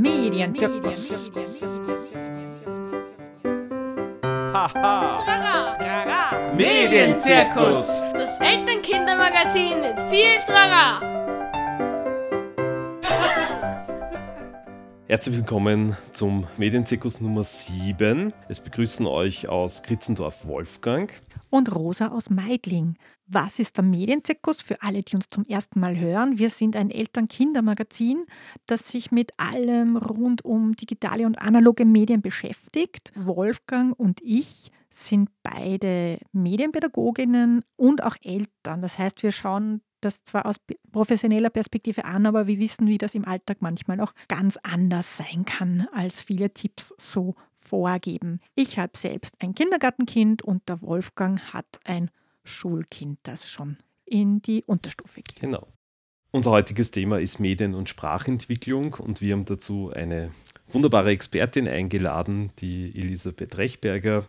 Medienzirkus. Haha. Medienzirkus. Das Elternkindermagazin mit viel Trara. Herzlich willkommen zum Medienzirkus Nummer 7. Es begrüßen euch aus Kritzendorf Wolfgang. Und Rosa aus Meidling. Was ist der Medienzirkus für alle, die uns zum ersten Mal hören? Wir sind ein Eltern-Kinder-Magazin, das sich mit allem rund um digitale und analoge Medien beschäftigt. Wolfgang und ich sind beide Medienpädagoginnen und auch Eltern. Das heißt, wir schauen das zwar aus professioneller Perspektive an, aber wir wissen, wie das im Alltag manchmal auch ganz anders sein kann, als viele Tipps so vorgeben. Ich habe selbst ein Kindergartenkind und der Wolfgang hat ein Schulkind, das schon in die Unterstufe geht. Genau. Unser heutiges Thema ist Medien- und Sprachentwicklung und wir haben dazu eine wunderbare Expertin eingeladen, die Elisabeth Rechberger,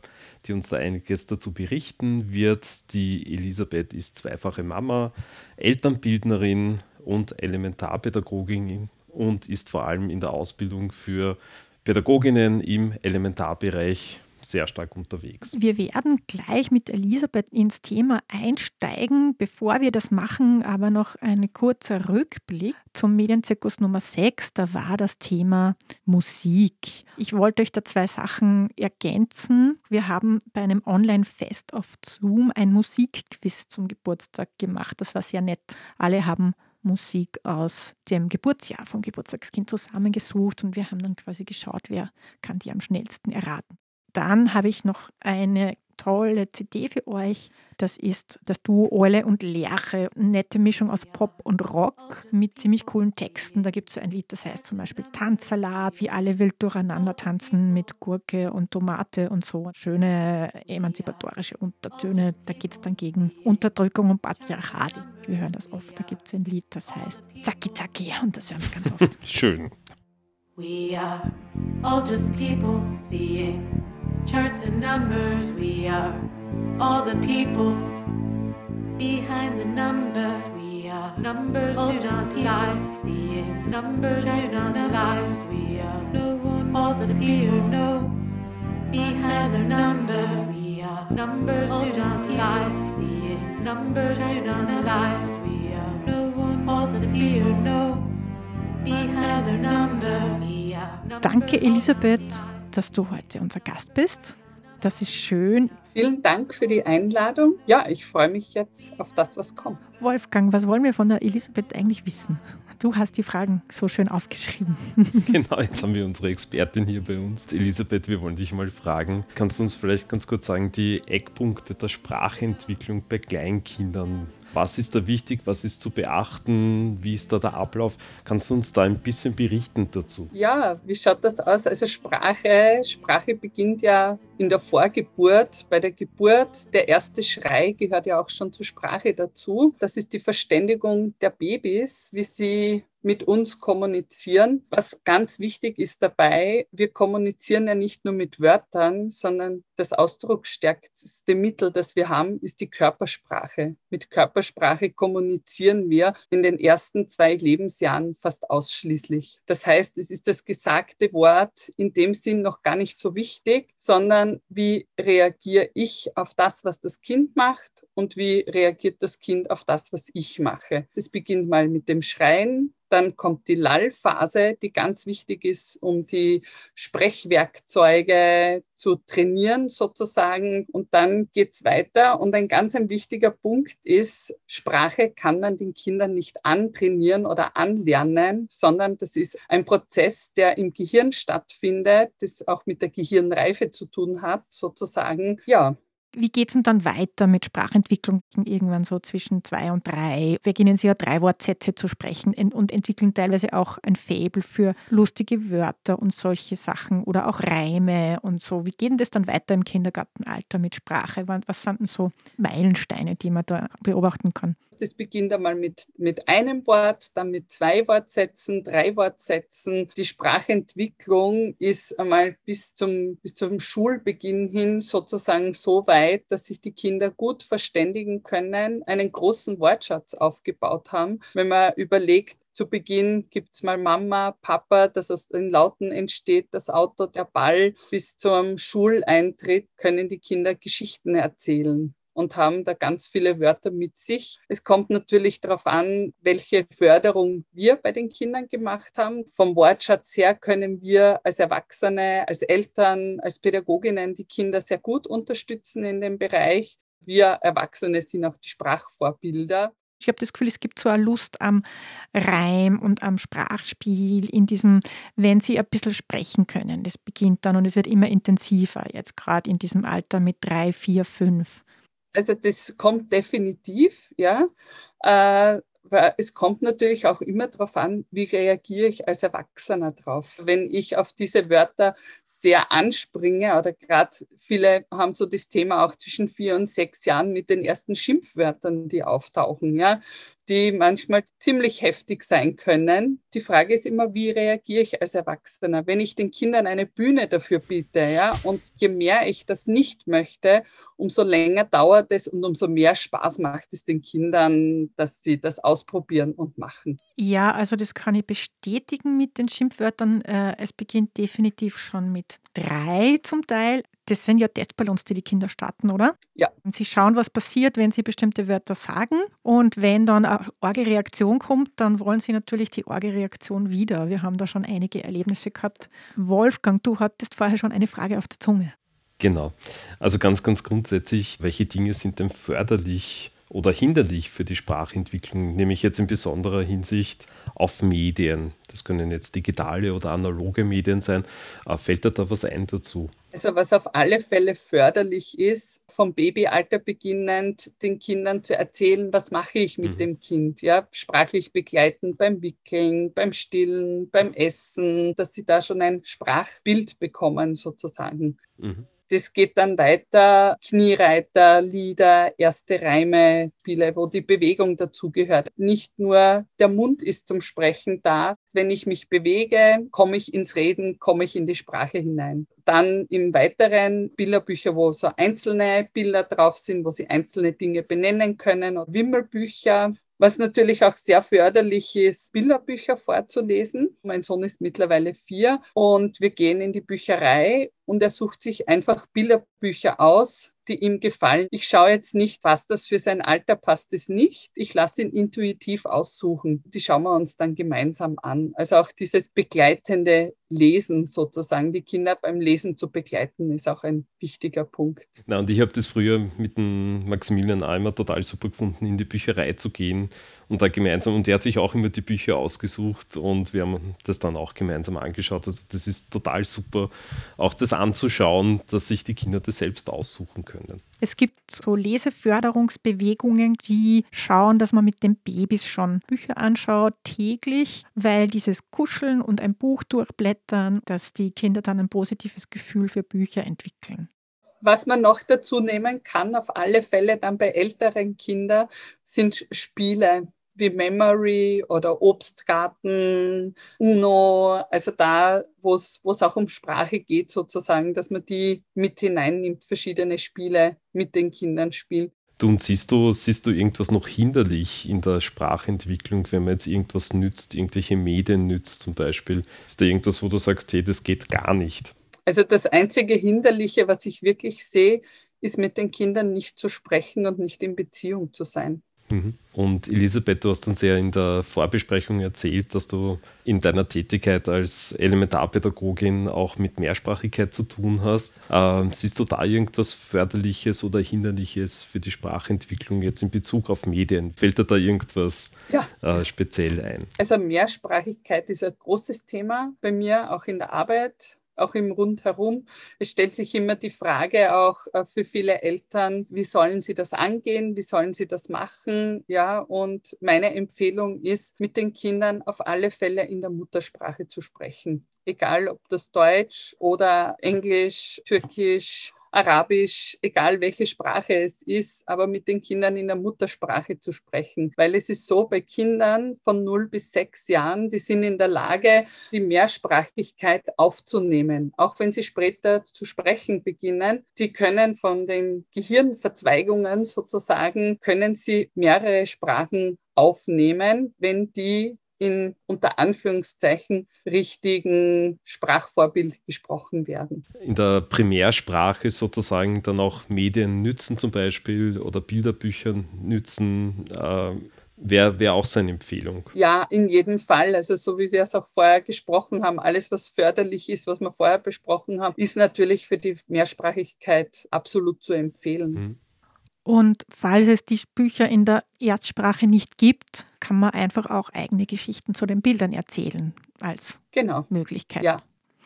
die uns da einiges dazu berichten wird. Die Elisabeth ist zweifache Mama, Elternbildnerin und Elementarpädagogin und ist vor allem in der Ausbildung für Pädagoginnen im Elementarbereich sehr stark unterwegs. Wir werden gleich mit Elisabeth ins Thema einsteigen. Bevor wir das machen, aber noch ein kurzer Rückblick zum Medienzirkus Nummer 6. Da war das Thema Musik. Ich wollte euch da zwei Sachen ergänzen. Wir haben bei einem Online-Fest auf Zoom ein Musikquiz zum Geburtstag gemacht. Das war sehr nett. Alle haben Musik aus dem Geburtsjahr vom Geburtstagskind zusammengesucht und wir haben dann quasi geschaut, wer kann die am schnellsten erraten. Dann habe ich noch eine tolle CD für euch. Das ist das Duo Orle und Lerche. Eine nette Mischung aus Pop und Rock mit ziemlich coolen Texten. Da gibt es ein Lied, das heißt zum Beispiel Tanzsalat, wie alle wild durcheinander tanzen mit Gurke und Tomate und so. Schöne emanzipatorische Untertöne. Da geht es dann gegen Unterdrückung und Patriarchat. Wir hören das oft. Da gibt es ein Lied, das heißt Zacki Zacki und das hören wir ganz oft. Schön. We are all just people seeing charts and numbers. We are all the people behind the numbers. We are numbers all do not lie. Seeing numbers do not lie. We are no one all the people know behind the numbers. We are numbers do not lie. Seeing numbers do not lie. We are no one all the people know behind the numbers. We are Danke, Elisabeth, dass du heute unser Gast bist. Das ist schön. Vielen Dank für die Einladung. Ja, ich freue mich jetzt auf das, was kommt. Wolfgang, was wollen wir von der Elisabeth eigentlich wissen? Du hast die Fragen so schön aufgeschrieben. Genau, jetzt haben wir unsere Expertin hier bei uns. Elisabeth, wir wollen dich mal fragen. Kannst du uns vielleicht ganz kurz sagen, die Eckpunkte der Sprachentwicklung bei Kleinkindern? Was ist da wichtig? Was ist zu beachten? Wie ist da der Ablauf? Kannst du uns da ein bisschen berichten dazu? Ja, wie schaut das aus? Also Sprache, Sprache beginnt ja in der Vorgeburt. Bei der Geburt, der erste Schrei gehört ja auch schon zur Sprache dazu. Das ist die Verständigung der Babys, wie sie mit uns kommunizieren. Was ganz wichtig ist dabei, wir kommunizieren ja nicht nur mit Wörtern, sondern das ausdrucksstärkste Mittel, das wir haben, ist die Körpersprache. Mit Körpersprache kommunizieren wir in den ersten zwei Lebensjahren fast ausschließlich. Das heißt, es ist das gesagte Wort in dem Sinn noch gar nicht so wichtig, sondern wie reagiere ich auf das, was das Kind macht und wie reagiert das Kind auf das, was ich mache. Das beginnt mal mit dem Schreien, dann kommt die Lallphase, die ganz wichtig ist, um die Sprechwerkzeuge zu trainieren sozusagen. Und dann geht's weiter. Und ein ganz ein wichtiger Punkt ist, Sprache kann man den Kindern nicht antrainieren oder anlernen, sondern das ist ein Prozess, der im Gehirn stattfindet, das auch mit der Gehirnreife zu tun hat, sozusagen. Ja, Wie geht es denn dann weiter mit Sprachentwicklung irgendwann so zwischen zwei und drei? Beginnen Sie ja drei Wortsätze zu sprechen en- und entwickeln teilweise auch ein Faible für lustige Wörter und solche Sachen oder auch Reime und so. Wie geht denn das dann weiter im Kindergartenalter mit Sprache? Wa- Was sind denn so Meilensteine, die man da beobachten kann? Das beginnt einmal mit, mit einem Wort, dann mit zwei Wortsätzen, drei Wortsätzen. Die Sprachentwicklung ist einmal bis zum, bis zum Schulbeginn hin sozusagen so weit, dass sich die Kinder gut verständigen können, einen großen Wortschatz aufgebaut haben. Wenn man überlegt, zu Beginn gibt es mal Mama, Papa, dass aus den Lauten entsteht, das Auto, der Ball. Bis zum Schuleintritt können die Kinder Geschichten erzählen und haben da ganz viele Wörter mit sich. Es kommt natürlich darauf an, welche Förderung wir bei den Kindern gemacht haben. Vom Wortschatz her können wir als Erwachsene, als Eltern, als Pädagoginnen die Kinder sehr gut unterstützen in dem Bereich. Wir Erwachsene sind auch die Sprachvorbilder. Ich habe das Gefühl, es gibt so eine Lust am Reim und am Sprachspiel, in diesem, wenn sie ein bisschen sprechen können. Das beginnt dann und es wird immer intensiver, jetzt gerade in diesem Alter mit drei, vier, fünf. Also das kommt definitiv, ja. Äh, es kommt natürlich auch immer darauf an, wie reagiere ich als Erwachsener drauf. Wenn ich auf diese Wörter sehr anspringe oder gerade viele haben so das Thema auch zwischen vier und sechs Jahren mit den ersten Schimpfwörtern, die auftauchen, ja, die manchmal ziemlich heftig sein können. Die Frage ist immer, wie reagiere ich als Erwachsener? Wenn ich den Kindern eine Bühne dafür biete, ja, und je mehr ich das nicht möchte, umso länger dauert es und umso mehr Spaß macht es den Kindern, dass sie das ausprobieren und machen. Ja, also das kann ich bestätigen mit den Schimpfwörtern. Äh, es beginnt definitiv schon mit drei zum Teil. Das sind ja Testballons, die die Kinder starten, oder? Ja. Und sie schauen, was passiert, wenn sie bestimmte Wörter sagen. Und wenn dann eine arge Reaktion kommt, dann wollen sie natürlich die arge Reaktion wieder. Wir haben da schon einige Erlebnisse gehabt. Wolfgang, du hattest vorher schon eine Frage auf der Zunge. Genau. Also ganz, ganz grundsätzlich, welche Dinge sind denn förderlich oder hinderlich für die Sprachentwicklung, nämlich jetzt in besonderer Hinsicht auf Medien. Das können jetzt digitale oder analoge Medien sein. Äh, fällt dir da was ein dazu? Also was auf alle Fälle förderlich ist, vom Babyalter beginnend den Kindern zu erzählen, was mache ich mit mhm. dem Kind, ja, sprachlich begleiten beim Wickeln, beim Stillen, beim Essen, dass sie da schon ein Sprachbild bekommen sozusagen. Mhm. Das geht dann weiter, Kniereiter, Lieder, erste Reime, Spiele, wo die Bewegung dazugehört. Nicht nur der Mund ist zum Sprechen da. Wenn ich mich bewege, komme ich ins Reden, komme ich in die Sprache hinein. Dann im Weiteren Bilderbücher, wo so einzelne Bilder drauf sind, wo sie einzelne Dinge benennen können. Wimmelbücher, was natürlich auch sehr förderlich ist, Bilderbücher vorzulesen. Mein Sohn ist mittlerweile vier und wir gehen in die Bücherei und er sucht sich einfach Bilderbücher aus, die ihm gefallen. Ich schaue jetzt nicht, was das für sein Alter passt es nicht. Ich lasse ihn intuitiv aussuchen. Die schauen wir uns dann gemeinsam an. Also auch dieses begleitende Lesen sozusagen, die Kinder beim Lesen zu begleiten, ist auch ein wichtiger Punkt. Na, und ich habe das früher mit dem Maximilian Eimer total super gefunden, in die Bücherei zu gehen und da gemeinsam, und er hat sich auch immer die Bücher ausgesucht und wir haben das dann auch gemeinsam angeschaut. Also das ist total super, auch das anzuschauen, dass sich die Kinder das selbst aussuchen können. Es gibt so Leseförderungsbewegungen, die schauen, dass man mit den Babys schon Bücher anschaut, täglich, weil dieses Kuscheln und ein Buch durchblättern, dass die Kinder dann ein positives Gefühl für Bücher entwickeln. Was man noch dazu nehmen kann, auf alle Fälle dann bei älteren Kindern, sind Spiele wie Memory oder Obstgarten, Uno, also da, wo es auch um Sprache geht, sozusagen, dass man die mit hineinnimmt, verschiedene Spiele mit den Kindern spielt. Du, und siehst du, siehst du irgendwas noch hinderlich in der Sprachentwicklung, wenn man jetzt irgendwas nützt, irgendwelche Medien nützt zum Beispiel? Ist da irgendwas, wo du sagst, hey, das geht gar nicht? Also das einzige Hinderliche, was ich wirklich sehe, ist mit den Kindern nicht zu sprechen und nicht in Beziehung zu sein. Mhm. Und Elisabeth, du hast uns ja in der Vorbesprechung erzählt, dass du in deiner Tätigkeit als Elementarpädagogin auch mit Mehrsprachigkeit zu tun hast. Ähm, siehst du da irgendwas Förderliches oder Hinderliches für die Sprachentwicklung jetzt in Bezug auf Medien? Fällt dir da irgendwas ja. äh, speziell ein? Also Mehrsprachigkeit ist ein großes Thema bei mir, auch in der Arbeit auch im Rundherum. Es stellt sich immer die Frage auch äh, für viele Eltern, wie sollen sie das angehen, wie sollen sie das machen? Ja, und meine Empfehlung ist, mit den Kindern auf alle Fälle in der Muttersprache zu sprechen. Egal ob das Deutsch oder Englisch, Türkisch, Arabisch, egal welche Sprache es ist, aber mit den Kindern in der Muttersprache zu sprechen. Weil es ist so, bei Kindern von 0 bis 6 Jahren, die sind in der Lage, die Mehrsprachigkeit aufzunehmen. Auch wenn sie später zu sprechen beginnen, die können von den Gehirnverzweigungen sozusagen, können sie mehrere Sprachen aufnehmen, wenn die in unter Anführungszeichen richtigen Sprachvorbild gesprochen werden. In der Primärsprache sozusagen dann auch Medien nützen zum Beispiel oder Bilderbücher nützen. Äh, Wäre wär auch seine Empfehlung. Ja, in jedem Fall. Also so wie wir es auch vorher gesprochen haben, alles, was förderlich ist, was wir vorher besprochen haben, ist natürlich für die Mehrsprachigkeit absolut zu empfehlen. Mhm. Und falls es die Bücher in der Erstsprache nicht gibt, kann man einfach auch eigene Geschichten zu den Bildern erzählen als genau. Möglichkeit. Ja.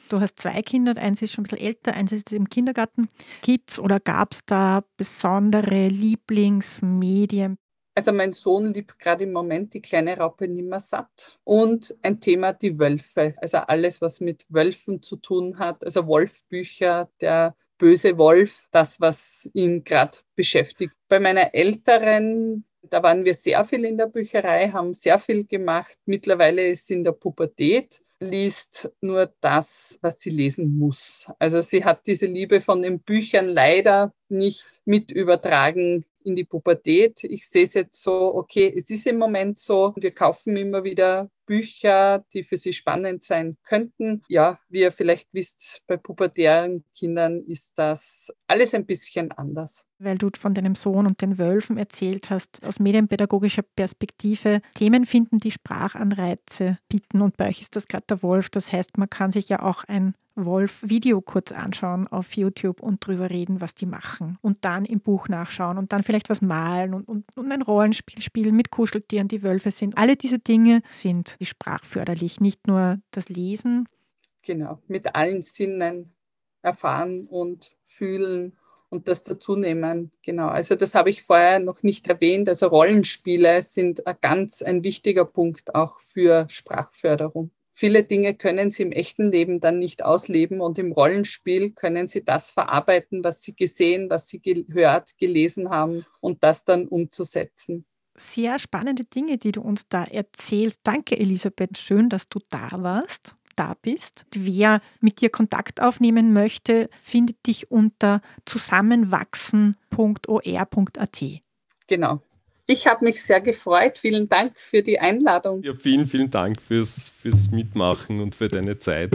Du hast zwei Kinder, eins ist schon ein bisschen älter, eins ist im Kindergarten. Gibt es oder gab es da besondere Lieblingsmedien? Also mein Sohn liebt gerade im Moment die kleine Raupe Nimmersatt und ein Thema die Wölfe. Also alles, was mit Wölfen zu tun hat. Also Wolfbücher, der böse Wolf, das, was ihn gerade beschäftigt. Bei meiner älteren, da waren wir sehr viel in der Bücherei, haben sehr viel gemacht. Mittlerweile ist sie in der Pubertät liest nur das, was sie lesen muss. Also sie hat diese Liebe von den Büchern leider nicht mit übertragen in die Pubertät. Ich sehe es jetzt so, okay, es ist im Moment so, wir kaufen immer wieder Bücher, die für sie spannend sein könnten. Ja, wie ihr vielleicht wisst, bei pubertären Kindern ist das alles ein bisschen anders. Weil du von deinem Sohn und den Wölfen erzählt hast, aus medienpädagogischer Perspektive Themen finden, die Sprachanreize bieten. Und bei euch ist das gerade der Wolf. Das heißt, man kann sich ja auch ein Wolf-Video kurz anschauen auf YouTube und drüber reden, was die machen. Und dann im Buch nachschauen und dann vielleicht was malen und, und, und ein Rollenspiel spielen mit Kuscheltieren, die Wölfe sind. Alle diese Dinge sind sprachförderlich, nicht nur das Lesen. Genau, mit allen Sinnen erfahren und fühlen und das dazunehmen. Genau, also das habe ich vorher noch nicht erwähnt. Also Rollenspiele sind ein ganz ein wichtiger Punkt auch für Sprachförderung viele Dinge können sie im echten Leben dann nicht ausleben und im Rollenspiel können sie das verarbeiten, was sie gesehen, was sie gehört, gelesen haben und das dann umzusetzen. Sehr spannende Dinge, die du uns da erzählst. Danke, Elisabeth. Schön, dass du da warst da bist. Wer mit dir Kontakt aufnehmen möchte, findet dich unter zusammenwachsen.or.at. Genau. Ich habe mich sehr gefreut. Vielen Dank für die Einladung. Ja, vielen, vielen Dank fürs, fürs Mitmachen und für deine Zeit.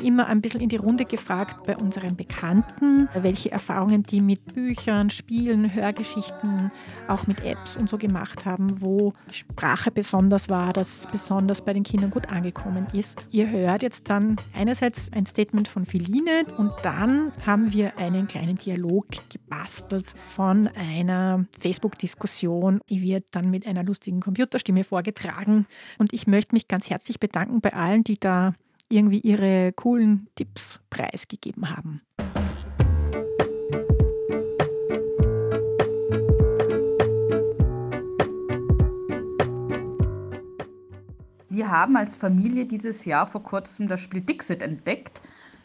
Ein bisschen in die Runde gefragt bei unseren Bekannten, welche Erfahrungen die mit Büchern, Spielen, Hörgeschichten, auch mit Apps und so gemacht haben, wo Sprache besonders war, dass besonders bei den Kindern gut angekommen ist. Ihr hört jetzt dann einerseits ein Statement von Philine und dann haben wir einen kleinen Dialog gebastelt von einer Facebook-Diskussion, die wird dann mit einer lustigen Computerstimme vorgetragen. Und ich möchte mich ganz herzlich bedanken bei allen, die da irgendwie ihre coolen Tipps preisgegeben haben. Wir haben als Familie dieses Jahr vor kurzem das Spiel Dixit entdeckt.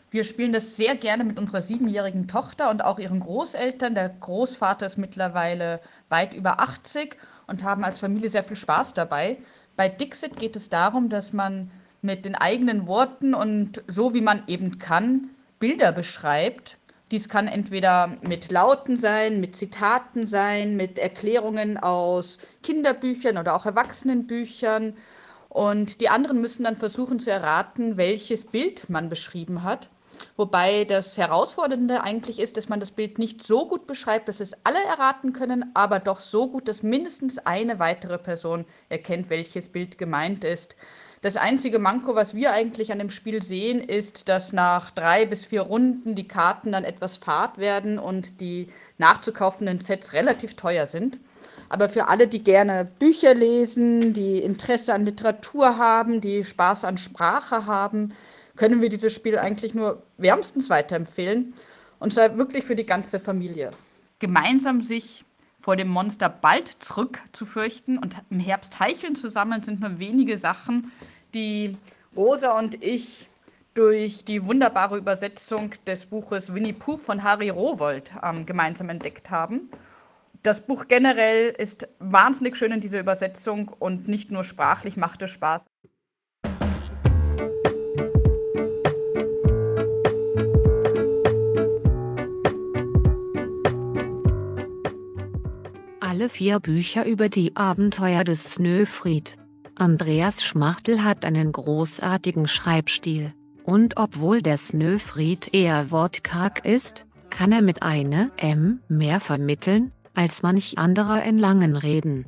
Wir spielen das sehr gerne mit unserer siebenjährigen Tochter und auch ihren Großeltern. Der Großvater ist mittlerweile weit über 80 und haben als Familie sehr viel Spaß dabei. Bei Dixit geht es darum, dass man mit den eigenen Worten und so wie man eben kann, Bilder beschreibt. Dies kann entweder mit Lauten sein, mit Zitaten sein, mit Erklärungen aus Kinderbüchern oder auch Erwachsenenbüchern. Und die anderen müssen dann versuchen zu erraten, welches Bild man beschrieben hat. Wobei das Herausfordernde eigentlich ist, dass man das Bild nicht so gut beschreibt, dass es alle erraten können, aber doch so gut, dass mindestens eine weitere Person erkennt, welches Bild gemeint ist. Das einzige Manko, was wir eigentlich an dem Spiel sehen, ist, dass nach drei bis vier Runden die Karten dann etwas fad werden und die nachzukaufenden Sets relativ teuer sind. Aber für alle, die gerne Bücher lesen, die Interesse an Literatur haben, die Spaß an Sprache haben, können wir dieses Spiel eigentlich nur wärmstens weiterempfehlen. Und zwar wirklich für die ganze Familie. Gemeinsam sich vor dem Monster bald zurückzufürchten und im Herbst heicheln zu sammeln, sind nur wenige Sachen, die Rosa und ich durch die wunderbare Übersetzung des Buches Winnie Pooh von Harry Rowold ähm, gemeinsam entdeckt haben. Das Buch generell ist wahnsinnig schön in dieser Übersetzung und nicht nur sprachlich macht es Spaß. Alle vier Bücher über die Abenteuer des Snöfried Andreas Schmachtel hat einen großartigen Schreibstil, und obwohl der Snöfried eher wortkarg ist, kann er mit einer M mehr vermitteln, als manch anderer in langen Reden.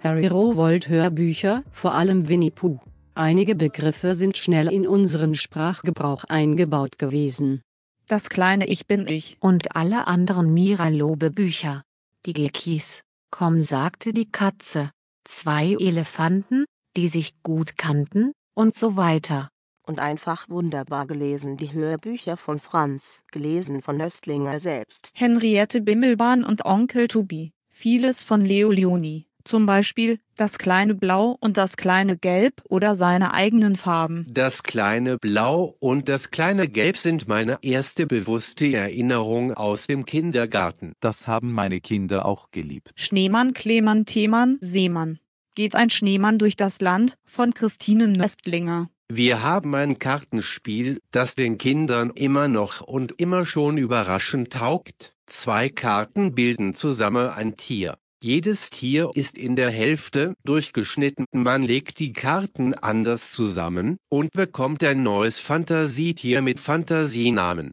Harry Rowold Hörbücher, vor allem Winnie Pooh. Einige Begriffe sind schnell in unseren Sprachgebrauch eingebaut gewesen. Das kleine Ich bin ich. Und alle anderen Mira Lobe Bücher. Die Gekis. Komm sagte die Katze zwei Elefanten, die sich gut kannten, und so weiter. Und einfach wunderbar gelesen die Hörbücher von Franz, gelesen von Östlinger selbst. Henriette Bimmelbahn und Onkel Tubi. Vieles von Leo Leoni. Zum Beispiel das kleine Blau und das kleine Gelb oder seine eigenen Farben. Das kleine Blau und das kleine Gelb sind meine erste bewusste Erinnerung aus dem Kindergarten. Das haben meine Kinder auch geliebt. Schneemann, Klemann, Themann, Seemann. Geht ein Schneemann durch das Land von Christine Nöstlinger. Wir haben ein Kartenspiel, das den Kindern immer noch und immer schon überraschend taugt. Zwei Karten bilden zusammen ein Tier. Jedes Tier ist in der Hälfte durchgeschnitten. Man legt die Karten anders zusammen und bekommt ein neues Fantasietier mit Fantasienamen.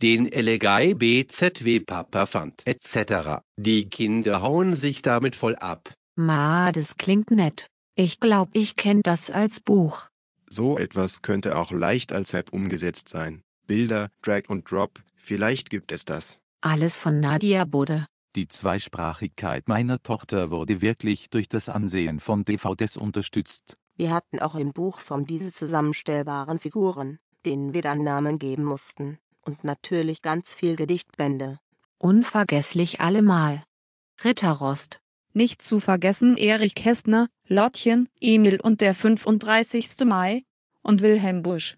Den Elegai BZW Papa fand etc. Die Kinder hauen sich damit voll ab. Ma, das klingt nett. Ich glaub, ich kenn das als Buch. So etwas könnte auch leicht als App umgesetzt sein. Bilder, Drag und Drop, vielleicht gibt es das. Alles von Nadia Bode. Die Zweisprachigkeit meiner Tochter wurde wirklich durch das Ansehen von DVDs unterstützt. Wir hatten auch im Buch von diese zusammenstellbaren Figuren, denen wir dann Namen geben mussten. Und natürlich ganz viel Gedichtbände. Unvergesslich allemal. Ritterrost. Nicht zu vergessen Erich Kästner, Lottchen, Emil und der 35. Mai und Wilhelm Busch.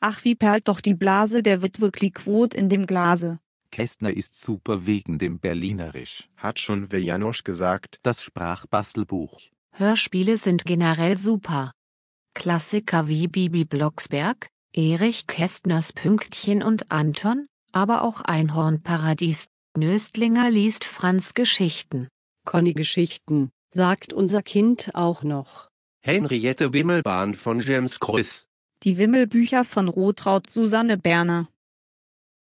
Ach, wie perlt doch die Blase der Witwe Kliquot in dem Glase. Kästner ist super wegen dem Berlinerisch. Hat schon Janosch gesagt. Das Sprachbastelbuch. Hörspiele sind generell super. Klassiker wie Bibi Blocksberg, Erich Kästners Pünktchen und Anton, aber auch Einhornparadies. Nöstlinger liest Franz Geschichten. Conny Geschichten, sagt unser Kind auch noch. Henriette Wimmelbahn von James Krüss. Die Wimmelbücher von Rotraud Susanne Berner.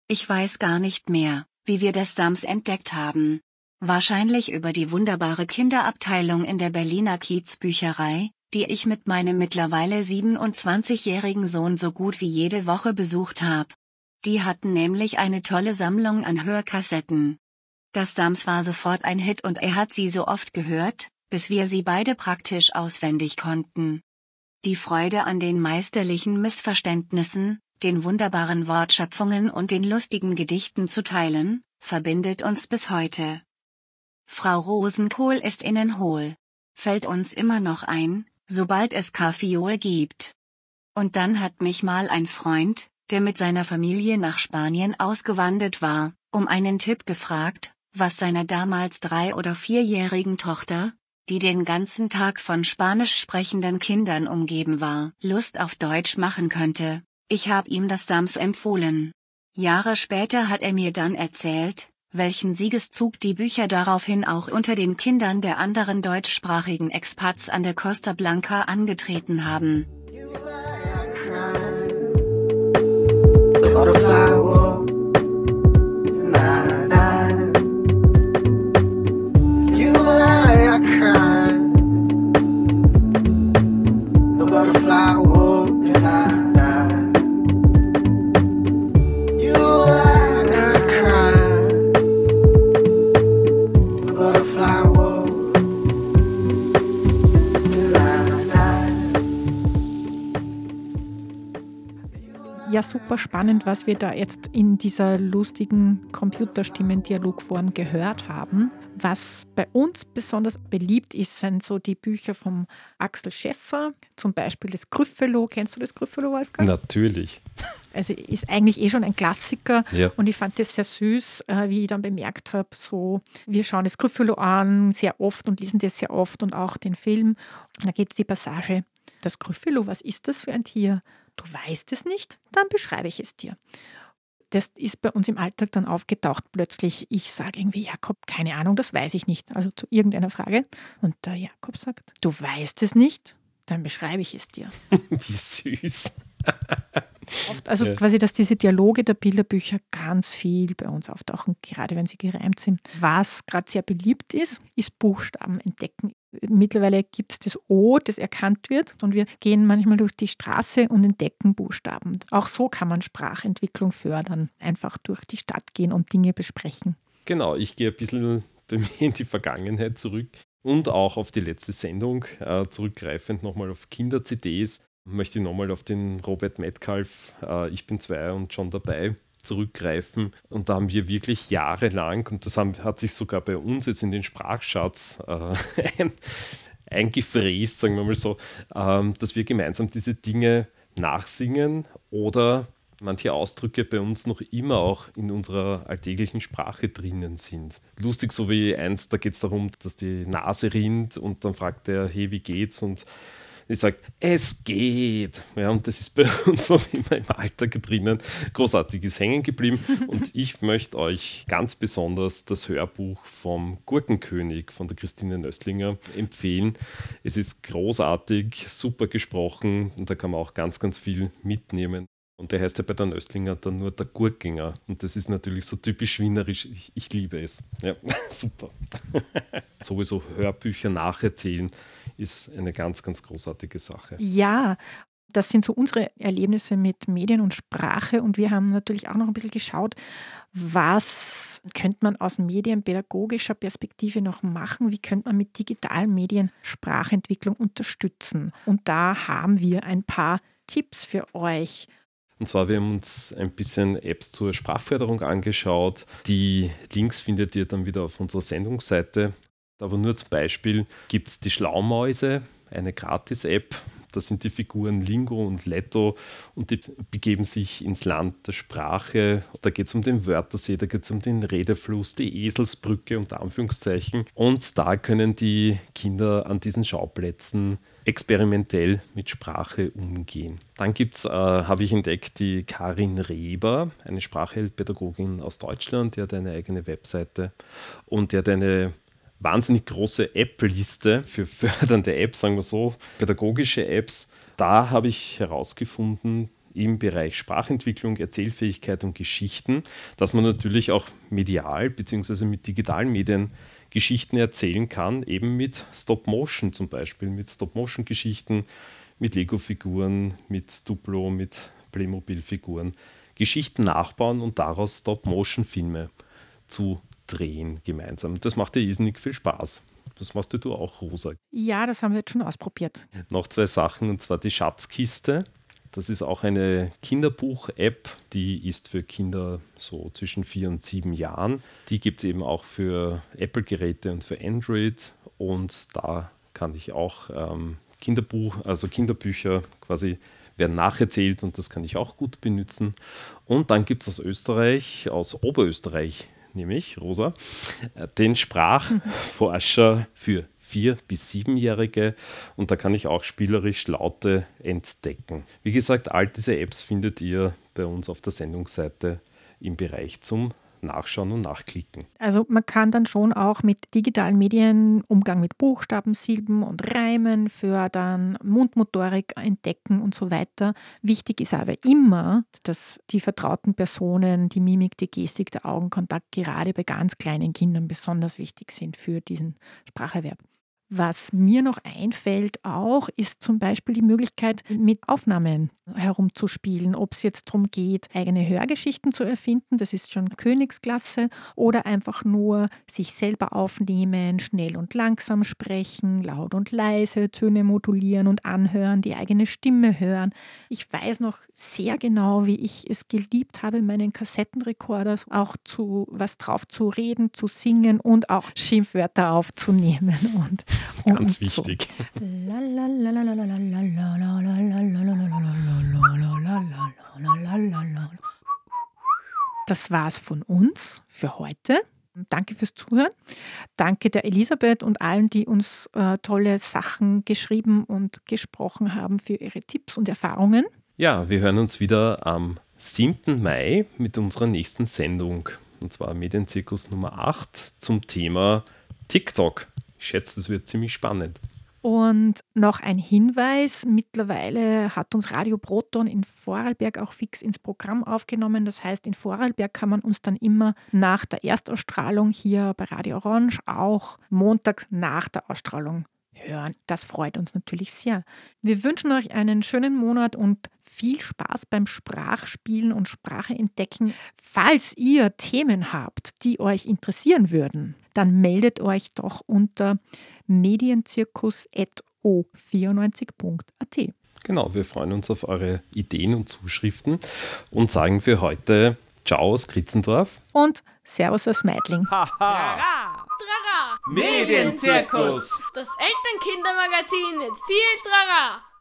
Ich weiß gar nicht mehr, wie wir das Sams entdeckt haben. Wahrscheinlich über die wunderbare Kinderabteilung in der Berliner Kiezbücherei, die ich mit meinem mittlerweile 27-jährigen Sohn so gut wie jede Woche besucht habe. Die hatten nämlich eine tolle Sammlung an Hörkassetten. Das Sams war sofort ein Hit und er hat sie so oft gehört, bis wir sie beide praktisch auswendig konnten. Die Freude an den meisterlichen Missverständnissen, den wunderbaren Wortschöpfungen und den lustigen Gedichten zu teilen, verbindet uns bis heute. Frau Rosenkohl ist innen hohl. Fällt uns immer noch ein, sobald es Kaffeeol gibt. Und dann hat mich mal ein Freund, der mit seiner Familie nach Spanien ausgewandert war, um einen Tipp gefragt, was seiner damals drei- oder vierjährigen Tochter, die den ganzen Tag von spanisch sprechenden Kindern umgeben war, Lust auf Deutsch machen könnte. Ich habe ihm das Sams empfohlen. Jahre später hat er mir dann erzählt, welchen Siegeszug die Bücher daraufhin auch unter den Kindern der anderen deutschsprachigen Expats an der Costa Blanca angetreten haben. Ja, super spannend, was wir da jetzt in dieser lustigen Computerstimmen-Dialogform gehört haben. Was bei uns besonders beliebt ist, sind so die Bücher vom Axel Schäffer, zum Beispiel das Gryffalo. Kennst du das Gryffalo, Wolfgang? Natürlich. Also ist eigentlich eh schon ein Klassiker Ja. und ich fand das sehr süß, äh, wie ich dann bemerkt habe, so wir schauen das Gryffalo an sehr oft und lesen das sehr oft und auch den Film. Und da gibt es die Passage, das Gryffalo, was ist das für ein Tier? Du weißt es nicht? Dann beschreibe ich es dir. Das ist bei uns im Alltag dann aufgetaucht plötzlich. Ich sage irgendwie, Jakob, keine Ahnung, das weiß ich nicht. Also zu irgendeiner Frage. Und der Jakob sagt, du weißt es nicht? Dann beschreibe ich es dir. Wie süß. Oft, also Ja. quasi, dass diese Dialoge der Bilderbücher ganz viel bei uns auftauchen, gerade wenn sie gereimt sind. Was gerade sehr beliebt ist, ist Buchstaben entdecken. Mittlerweile gibt es das O, das erkannt wird und wir gehen manchmal durch die Straße und entdecken Buchstaben. Auch so kann man Sprachentwicklung fördern. Einfach durch die Stadt gehen und Dinge besprechen. Genau, ich gehe ein bisschen bei mir in die Vergangenheit zurück und auch auf die letzte Sendung äh, zurückgreifend nochmal auf Kinder-CDs. Möchte ich nochmal auf den Robert Metcalf, äh, Ich bin zwei und schon dabei, zurückgreifen. Und da haben wir wirklich jahrelang, und das haben, hat sich sogar bei uns jetzt in den Sprachschatz äh, ein, eingefräst, sagen wir mal so, ähm, dass wir gemeinsam diese Dinge nachsingen oder manche Ausdrücke bei uns noch immer auch in unserer alltäglichen Sprache drinnen sind. Lustig, so wie eins, da geht es darum, dass die Nase rinnt und dann fragt er, hey, wie geht's? Und ich sage, es geht. Ja, und das ist bei uns noch immer im Alltag drinnen. Großartig ist hängen geblieben. Und ich möchte euch ganz besonders das Hörbuch vom Gurkenkönig von der Christine Nöstlinger empfehlen. Es ist großartig, super gesprochen und da kann man auch ganz, ganz viel mitnehmen. Und der heißt ja bei der Nöstlinger dann nur der Gurkinger. Und das ist natürlich so typisch wienerisch. Ich, ich liebe es. Ja, super. Sowieso Hörbücher nacherzählen ist eine ganz, ganz großartige Sache. Ja, das sind so unsere Erlebnisse mit Medien und Sprache. Und wir haben natürlich auch noch ein bisschen geschaut, was könnte man aus medienpädagogischer Perspektive noch machen? Wie könnte man mit digitalen Medien Sprachentwicklung unterstützen? Und da haben wir ein paar Tipps für euch. Und zwar, wir haben uns ein bisschen Apps zur Sprachförderung angeschaut. Die Links findet ihr dann wieder auf unserer Sendungsseite. Aber nur zum Beispiel gibt es die Schlaumäuse, eine Gratis-App. Da sind die Figuren Lingo und Letto und die begeben sich ins Land der Sprache. Da geht es um den Wörtersee, da geht es um den Redefluss, die Eselsbrücke unter Anführungszeichen. Und da können die Kinder an diesen Schauplätzen experimentell mit Sprache umgehen. Dann gibt's, äh, habe ich entdeckt, die Karin Reber, eine Sprachpädagogin aus Deutschland, die hat eine eigene Webseite und die hat eine wahnsinnig große App-Liste für fördernde Apps, sagen wir so, pädagogische Apps. Da habe ich herausgefunden, im Bereich Sprachentwicklung, Erzählfähigkeit und Geschichten, dass man natürlich auch medial bzw. mit digitalen Medien Geschichten erzählen kann, eben mit Stop-Motion zum Beispiel, mit Stop-Motion-Geschichten, mit Lego-Figuren, mit Duplo, mit Playmobil-Figuren. Geschichten nachbauen und daraus Stop-Motion-Filme zu drehen gemeinsam. Das macht dir irrsinnig viel Spaß. Das machst du auch, Rosa. Ja, das haben wir jetzt schon ausprobiert. Noch zwei Sachen, und zwar die Schatzkiste. Das ist auch eine Kinderbuch-App, die ist für Kinder so zwischen vier und sieben Jahren. Die gibt es eben auch für Apple-Geräte und für Android. Und da kann ich auch ähm, Kinderbuch, also Kinderbücher quasi werden nacherzählt und das kann ich auch gut benutzen. Und dann gibt es aus Österreich, aus Oberösterreich, nämlich Rosa, äh, den Sprachforscher für vier- bis siebenjährige und da kann ich auch spielerisch Laute entdecken. Wie gesagt, all diese Apps findet ihr bei uns auf der Sendungsseite im Bereich zum Nachschauen und Nachklicken. Also man kann dann schon auch mit digitalen Medien Umgang mit Buchstaben, Silben und Reimen fördern, Mundmotorik entdecken und so weiter. Wichtig ist aber immer, dass die vertrauten Personen, die Mimik, die Gestik, der Augenkontakt gerade bei ganz kleinen Kindern besonders wichtig sind für diesen Spracherwerb. Was mir noch einfällt auch, ist zum Beispiel die Möglichkeit, mit Aufnahmen herumzuspielen, ob es jetzt darum geht, eigene Hörgeschichten zu erfinden, das ist schon Königsklasse, oder einfach nur sich selber aufnehmen, schnell und langsam sprechen, laut und leise, Töne modulieren und anhören, die eigene Stimme hören. Ich weiß noch sehr genau, wie ich es geliebt habe, meinen Kassettenrekorder auch zu was drauf zu reden, zu singen und auch Schimpfwörter aufzunehmen und Ganz wichtig. Das war's von uns für heute. Danke fürs Zuhören. Danke der Elisabeth und allen, die uns äh, tolle Sachen geschrieben und gesprochen haben für ihre Tipps und Erfahrungen. Ja, wir hören uns wieder am 7. Mai mit unserer nächsten Sendung. Und zwar Medienzirkus Nummer 8 zum Thema TikTok. Ich schätze, das wird ziemlich spannend. Und noch ein Hinweis, mittlerweile hat uns Radio Proton in Vorarlberg auch fix ins Programm aufgenommen. Das heißt, in Vorarlberg kann man uns dann immer nach der Erstausstrahlung hier bei Radio Orange auch montags nach der Ausstrahlung hören. Das freut uns natürlich sehr. Wir wünschen euch einen schönen Monat und viel Spaß beim Sprachspielen und Sprache entdecken. Falls ihr Themen habt, die euch interessieren würden, dann meldet euch doch unter medienzirkus.o94.at. Genau, wir freuen uns auf eure Ideen und Zuschriften und sagen für heute Ciao aus Kritzendorf und Servus aus Meidling. Trara! Medienzirkus! Das Elternkindermagazin mit viel Trara!